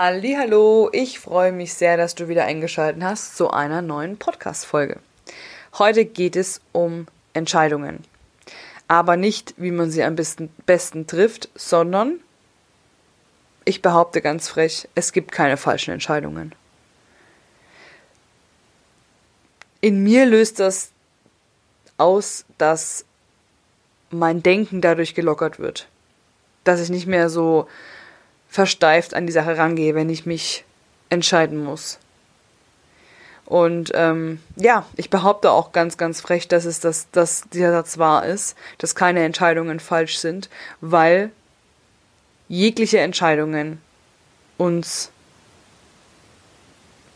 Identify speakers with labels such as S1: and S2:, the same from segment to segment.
S1: Hallo, ich freue mich sehr, dass du wieder eingeschaltet hast zu einer neuen Podcast Folge. Heute geht es um Entscheidungen. Aber nicht, wie man sie am besten, besten trifft, sondern ich behaupte ganz frech, es gibt keine falschen Entscheidungen. In mir löst das aus, dass mein Denken dadurch gelockert wird. Dass ich nicht mehr so versteift an die Sache rangehe, wenn ich mich entscheiden muss. Und ähm, ja, ich behaupte auch ganz, ganz frech, dass es das, dass dieser Satz wahr ist, dass keine Entscheidungen falsch sind, weil jegliche Entscheidungen uns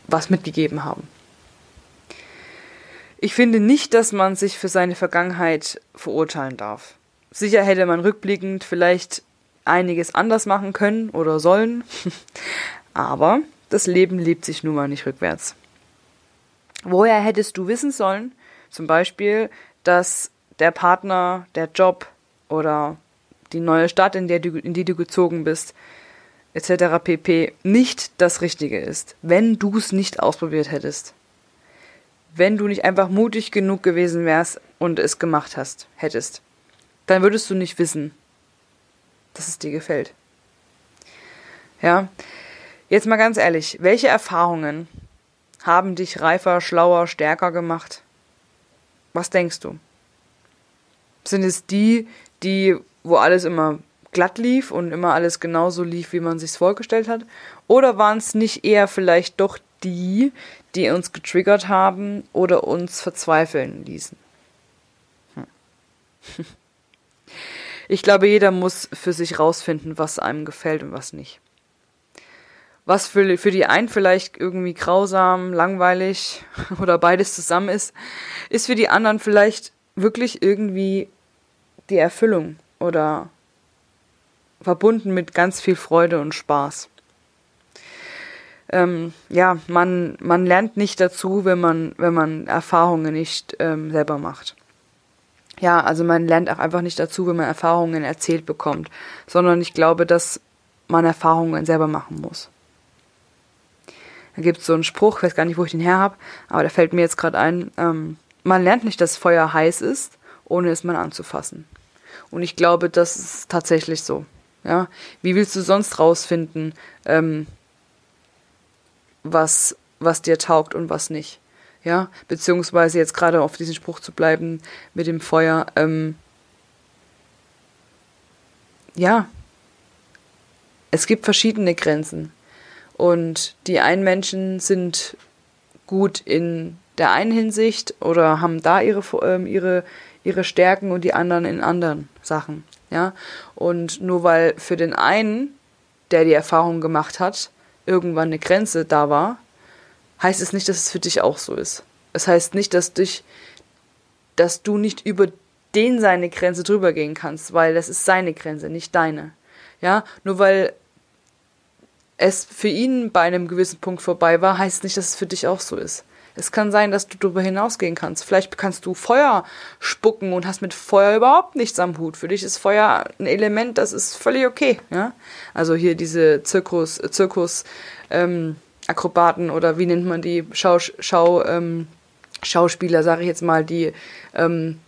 S1: was mitgegeben haben. Ich finde nicht, dass man sich für seine Vergangenheit verurteilen darf. Sicher hätte man rückblickend vielleicht einiges anders machen können oder sollen. Aber das Leben lebt sich nun mal nicht rückwärts. Woher hättest du wissen sollen, zum Beispiel, dass der Partner, der Job oder die neue Stadt, in, der du, in die du gezogen bist, etc. pp. nicht das Richtige ist, wenn du es nicht ausprobiert hättest. Wenn du nicht einfach mutig genug gewesen wärst und es gemacht hast, hättest, dann würdest du nicht wissen, dass es dir gefällt. Ja, jetzt mal ganz ehrlich, welche Erfahrungen haben dich reifer, schlauer, stärker gemacht? Was denkst du? Sind es die, die, wo alles immer glatt lief und immer alles genauso lief, wie man sich's vorgestellt hat? Oder waren es nicht eher vielleicht doch die, die uns getriggert haben oder uns verzweifeln ließen? Hm. Ich glaube, jeder muss für sich rausfinden, was einem gefällt und was nicht. Was für, für die einen vielleicht irgendwie grausam, langweilig oder beides zusammen ist, ist für die anderen vielleicht wirklich irgendwie die Erfüllung oder verbunden mit ganz viel Freude und Spaß. Ähm, ja, man, man lernt nicht dazu, wenn man, wenn man Erfahrungen nicht ähm, selber macht ja, also man lernt auch einfach nicht dazu, wenn man Erfahrungen erzählt bekommt, sondern ich glaube, dass man Erfahrungen selber machen muss. Da gibt es so einen Spruch, ich weiß gar nicht, wo ich den her habe, aber der fällt mir jetzt gerade ein. Ähm, man lernt nicht, dass Feuer heiß ist, ohne es mal anzufassen. Und ich glaube, das ist tatsächlich so. Ja, wie willst du sonst rausfinden, ähm, was was dir taugt und was nicht? Ja, beziehungsweise jetzt gerade auf diesen Spruch zu bleiben mit dem Feuer, ähm, ja, es gibt verschiedene Grenzen. Und die einen Menschen sind gut in der einen Hinsicht oder haben da ihre, ähm, ihre, ihre Stärken und die anderen in anderen Sachen, ja, und nur weil für den einen, der die Erfahrung gemacht hat, irgendwann eine Grenze da war, heißt es nicht, dass es für dich auch so ist. Es heißt nicht, dass dich, dass du nicht über den seine Grenze drüber gehen kannst, weil das ist seine Grenze, nicht deine. Ja, nur weil es für ihn bei einem gewissen Punkt vorbei war, heißt nicht, dass es für dich auch so ist. Es kann sein, dass du darüber hinausgehen kannst. Vielleicht kannst du Feuer spucken und hast mit Feuer überhaupt nichts am Hut. Für dich ist Feuer ein Element, das ist völlig okay. Ja? Also hier diese Zirkus, Zirkus, ähm, Akrobaten oder wie nennt man die Schau, Schau ähm, Schauspieler, sage ich jetzt mal, die ähm,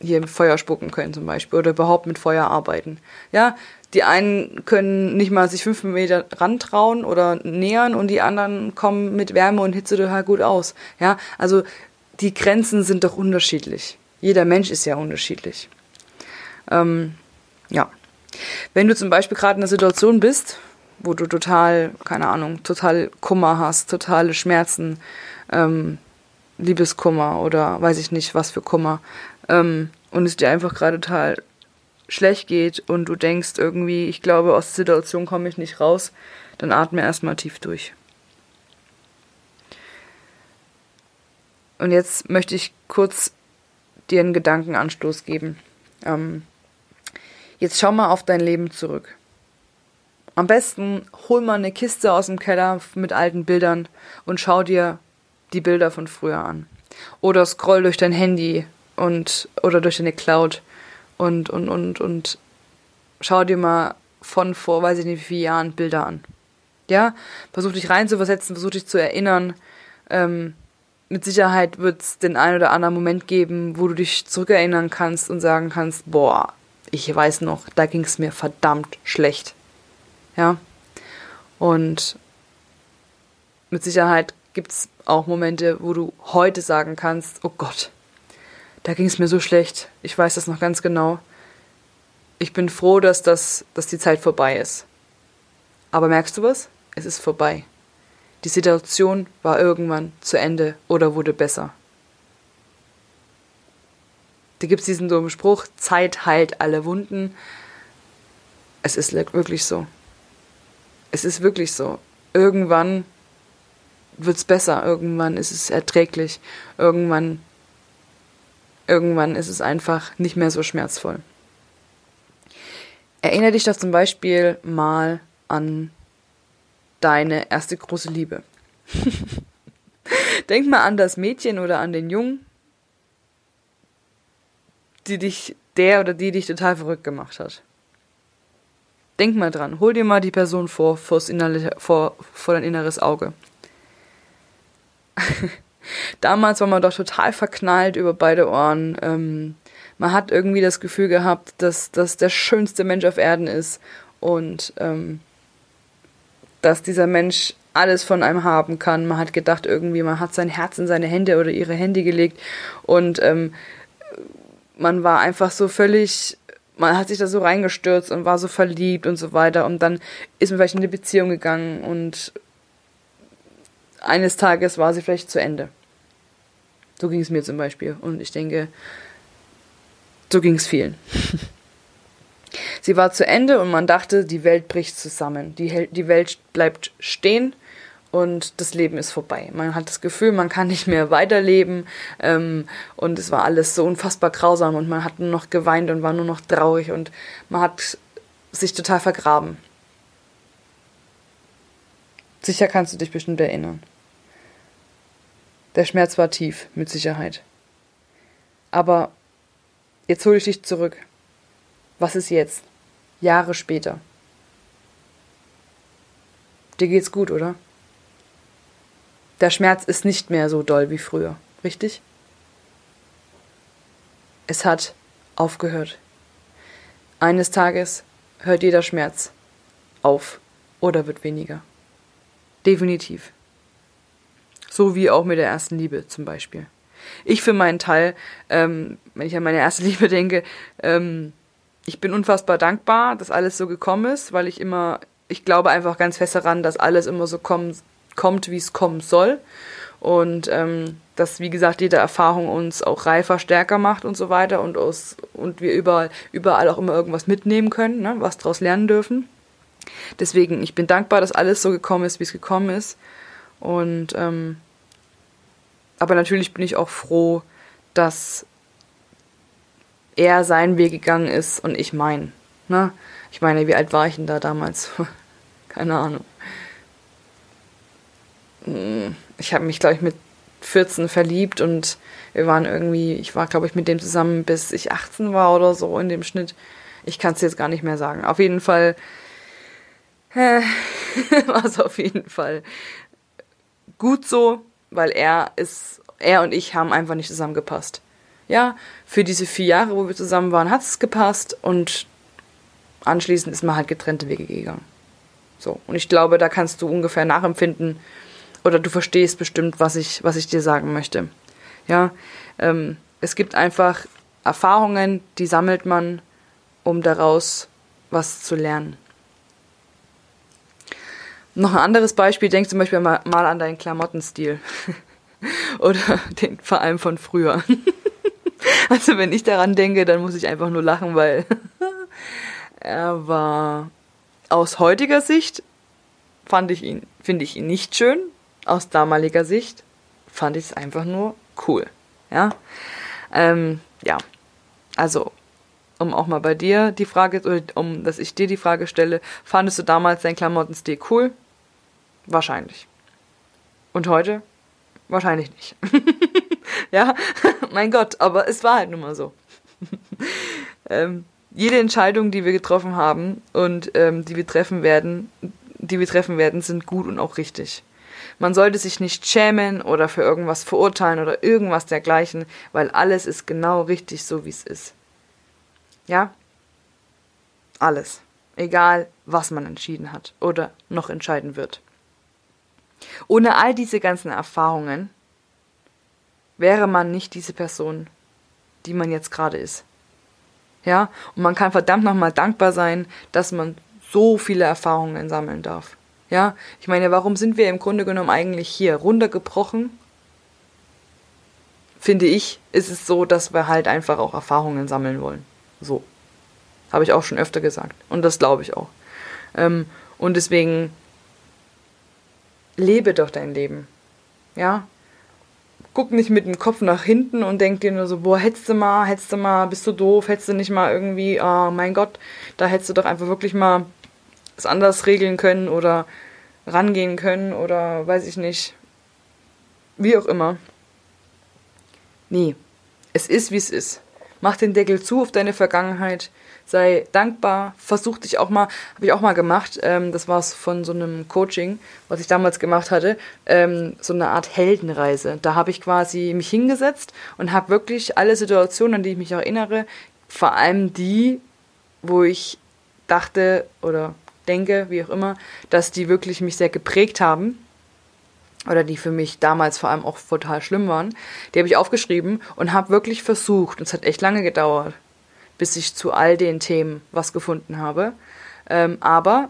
S1: hier Feuer spucken können zum Beispiel oder überhaupt mit Feuer arbeiten. Ja, die einen können nicht mal sich fünf Meter rantrauen oder nähern und die anderen kommen mit Wärme und Hitze total gut aus. Ja, also die Grenzen sind doch unterschiedlich. Jeder Mensch ist ja unterschiedlich. Ähm, ja. Wenn du zum Beispiel gerade in einer Situation bist, wo du total, keine Ahnung, total Kummer hast, totale Schmerzen, ähm, Liebeskummer oder weiß ich nicht, was für Kummer, ähm, und es dir einfach gerade total schlecht geht und du denkst irgendwie, ich glaube, aus der Situation komme ich nicht raus, dann atme erstmal tief durch. Und jetzt möchte ich kurz dir einen Gedankenanstoß geben. Ähm, jetzt schau mal auf dein Leben zurück. Am besten hol mal eine Kiste aus dem Keller mit alten Bildern und schau dir die Bilder von früher an. Oder scroll durch dein Handy und oder durch deine Cloud und und und und schau dir mal von vor, weiß ich nicht wie vielen Jahren Bilder an. Ja, versuch dich reinzuversetzen, versuch dich zu erinnern. Ähm, mit Sicherheit wird es den einen oder anderen Moment geben, wo du dich zurückerinnern kannst und sagen kannst, boah, ich weiß noch, da ging es mir verdammt schlecht. Ja. Und mit Sicherheit gibt es auch Momente, wo du heute sagen kannst, oh Gott, da ging es mir so schlecht. Ich weiß das noch ganz genau. Ich bin froh, dass, das, dass die Zeit vorbei ist. Aber merkst du was? Es ist vorbei. Die Situation war irgendwann zu Ende oder wurde besser. Da gibt es diesen dummen Spruch, Zeit heilt alle Wunden. Es ist wirklich so. Es ist wirklich so. Irgendwann wird es besser, irgendwann ist es erträglich, irgendwann, irgendwann ist es einfach nicht mehr so schmerzvoll. Erinnere dich doch zum Beispiel mal an deine erste große Liebe. Denk mal an das Mädchen oder an den Jungen, die dich, der oder die dich total verrückt gemacht hat. Denk mal dran, hol dir mal die Person vor, innerliche, vor, vor dein inneres Auge. Damals war man doch total verknallt über beide Ohren. Ähm, man hat irgendwie das Gefühl gehabt, dass das der schönste Mensch auf Erden ist und ähm, dass dieser Mensch alles von einem haben kann. Man hat gedacht, irgendwie, man hat sein Herz in seine Hände oder ihre Hände gelegt und ähm, man war einfach so völlig, man hat sich da so reingestürzt und war so verliebt und so weiter und dann ist man vielleicht in eine Beziehung gegangen und eines Tages war sie vielleicht zu Ende. So ging es mir zum Beispiel und ich denke, so ging es vielen. Sie war zu Ende und man dachte, die Welt bricht zusammen. Die, die Welt bleibt stehen und das Leben ist vorbei. Man hat das Gefühl, man kann nicht mehr weiterleben ähm, und es war alles so unfassbar grausam und man hat nur noch geweint und war nur noch traurig und man hat sich total vergraben. Sicher kannst du dich bestimmt erinnern. Der Schmerz war tief, mit Sicherheit. Aber jetzt hole ich dich zurück. Was ist jetzt? Jahre später. Dir geht's gut, oder? Der Schmerz ist nicht mehr so doll wie früher, richtig? Es hat aufgehört. Eines Tages hört jeder Schmerz auf oder wird weniger. Definitiv. So wie auch mit der ersten Liebe zum Beispiel. Ich für meinen Teil, ähm, wenn ich an meine erste Liebe denke, ähm, ich bin unfassbar dankbar, dass alles so gekommen ist, weil ich immer, ich glaube einfach ganz fest daran, dass alles immer so kommen, kommt, wie es kommen soll. Und ähm, dass, wie gesagt, jede Erfahrung uns auch reifer, stärker macht und so weiter und, aus, und wir überall, überall auch immer irgendwas mitnehmen können, ne, was daraus lernen dürfen. Deswegen, ich bin dankbar, dass alles so gekommen ist, wie es gekommen ist. Und ähm, aber natürlich bin ich auch froh, dass er seinen Weg gegangen ist und ich meinen. Ne? Ich meine, wie alt war ich denn da damals? Keine Ahnung. Hm, ich habe mich, glaube ich, mit 14 verliebt und wir waren irgendwie, ich war, glaube ich, mit dem zusammen, bis ich 18 war oder so in dem Schnitt. Ich kann es jetzt gar nicht mehr sagen. Auf jeden Fall äh, war es auf jeden Fall gut so, weil er ist, er und ich haben einfach nicht zusammengepasst ja, für diese vier Jahre, wo wir zusammen waren, hat es gepasst und anschließend ist man halt getrennte Wege gegangen. So, und ich glaube, da kannst du ungefähr nachempfinden oder du verstehst bestimmt, was ich, was ich dir sagen möchte. Ja, ähm, es gibt einfach Erfahrungen, die sammelt man, um daraus was zu lernen. Noch ein anderes Beispiel, denk zum Beispiel mal, mal an deinen Klamottenstil. Oder den vor allem von früher. Also wenn ich daran denke, dann muss ich einfach nur lachen, weil er war aus heutiger Sicht fand ich ihn, finde ich ihn nicht schön. Aus damaliger Sicht fand ich es einfach nur cool. Ja, ähm, ja. Also um auch mal bei dir die Frage, oder um dass ich dir die Frage stelle, fandest du damals deinen Klamottenstil cool? Wahrscheinlich. Und heute? Wahrscheinlich nicht. ja, mein Gott, aber es war halt nun mal so. ähm, jede Entscheidung, die wir getroffen haben und ähm, die wir treffen werden, die wir treffen werden, sind gut und auch richtig. Man sollte sich nicht schämen oder für irgendwas verurteilen oder irgendwas dergleichen, weil alles ist genau richtig so, wie es ist. Ja? Alles. Egal, was man entschieden hat oder noch entscheiden wird. Ohne all diese ganzen Erfahrungen wäre man nicht diese Person, die man jetzt gerade ist. Ja, und man kann verdammt nochmal dankbar sein, dass man so viele Erfahrungen sammeln darf. Ja, ich meine, warum sind wir im Grunde genommen eigentlich hier? Runtergebrochen, finde ich, ist es so, dass wir halt einfach auch Erfahrungen sammeln wollen. So. Habe ich auch schon öfter gesagt. Und das glaube ich auch. Ähm, und deswegen lebe doch dein Leben. Ja? Guck nicht mit dem Kopf nach hinten und denk dir nur so, boah, hättest du mal, hättest du mal, bist du doof, hättest du nicht mal irgendwie, oh mein Gott, da hättest du doch einfach wirklich mal es anders regeln können oder rangehen können oder weiß ich nicht. Wie auch immer. Nee, es ist, wie es ist. Mach den Deckel zu auf deine Vergangenheit. Sei dankbar. Versuch dich auch mal, habe ich auch mal gemacht. Ähm, das war es von so einem Coaching, was ich damals gemacht hatte. Ähm, so eine Art Heldenreise. Da habe ich quasi mich hingesetzt und habe wirklich alle Situationen, an die ich mich erinnere, vor allem die, wo ich dachte oder denke, wie auch immer, dass die wirklich mich sehr geprägt haben oder die für mich damals vor allem auch total schlimm waren, die habe ich aufgeschrieben und habe wirklich versucht, und es hat echt lange gedauert, bis ich zu all den Themen was gefunden habe. Ähm, aber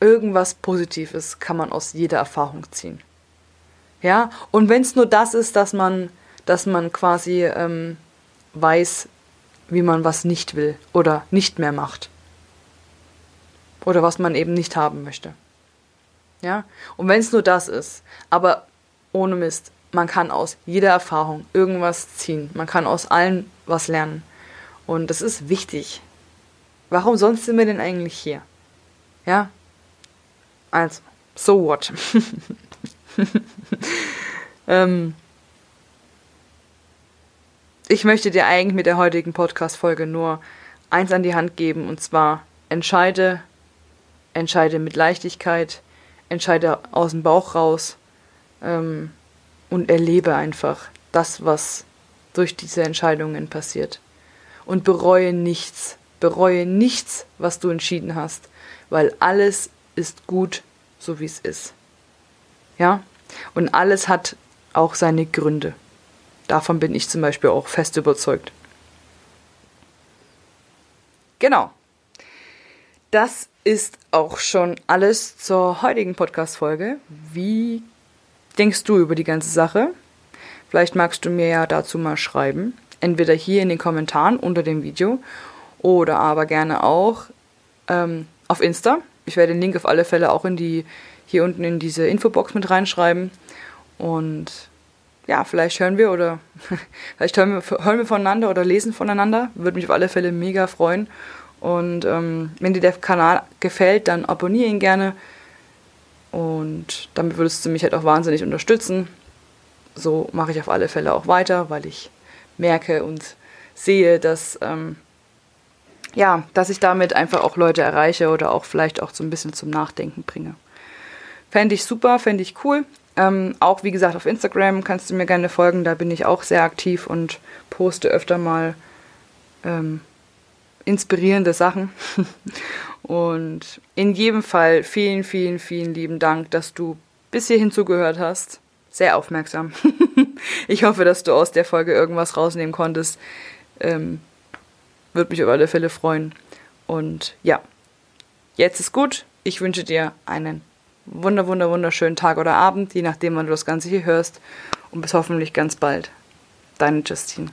S1: irgendwas Positives kann man aus jeder Erfahrung ziehen. Ja, und wenn es nur das ist, dass man, dass man quasi ähm, weiß, wie man was nicht will oder nicht mehr macht oder was man eben nicht haben möchte. Ja? Und wenn es nur das ist, aber ohne Mist, man kann aus jeder Erfahrung irgendwas ziehen. Man kann aus allen was lernen. Und das ist wichtig. Warum sonst sind wir denn eigentlich hier? Ja? Also, so what? ähm, ich möchte dir eigentlich mit der heutigen Podcast-Folge nur eins an die Hand geben und zwar entscheide entscheide mit Leichtigkeit, entscheide aus dem Bauch raus ähm, und erlebe einfach das, was durch diese Entscheidungen passiert. Und bereue nichts, bereue nichts, was du entschieden hast, weil alles ist gut, so wie es ist. Ja? Und alles hat auch seine Gründe. Davon bin ich zum Beispiel auch fest überzeugt. Genau. Das ist auch schon alles zur heutigen Podcast-Folge. Wie denkst du über die ganze Sache? Vielleicht magst du mir ja dazu mal schreiben. Entweder hier in den Kommentaren unter dem Video oder aber gerne auch ähm, auf Insta. Ich werde den Link auf alle Fälle auch in die hier unten in diese Infobox mit reinschreiben. Und ja, vielleicht hören wir oder vielleicht hören wir, hören wir voneinander oder lesen voneinander. Würde mich auf alle Fälle mega freuen. Und ähm, wenn dir der Kanal gefällt, dann abonniere ihn gerne. Und damit würdest du mich halt auch wahnsinnig unterstützen. So mache ich auf alle Fälle auch weiter, weil ich merke und sehe, dass, ähm, ja, dass ich damit einfach auch Leute erreiche oder auch vielleicht auch so ein bisschen zum Nachdenken bringe. Fände ich super, fände ich cool. Ähm, auch wie gesagt auf Instagram kannst du mir gerne folgen, da bin ich auch sehr aktiv und poste öfter mal ähm, inspirierende Sachen. Und in jedem Fall vielen, vielen, vielen lieben Dank, dass du bis hierhin zugehört hast. Sehr aufmerksam. ich hoffe, dass du aus der Folge irgendwas rausnehmen konntest. Ähm, Würde mich auf alle Fälle freuen. Und ja, jetzt ist gut. Ich wünsche dir einen wunder, wunder, wunderschönen Tag oder Abend, je nachdem, wann du das Ganze hier hörst. Und bis hoffentlich ganz bald. Deine Justine.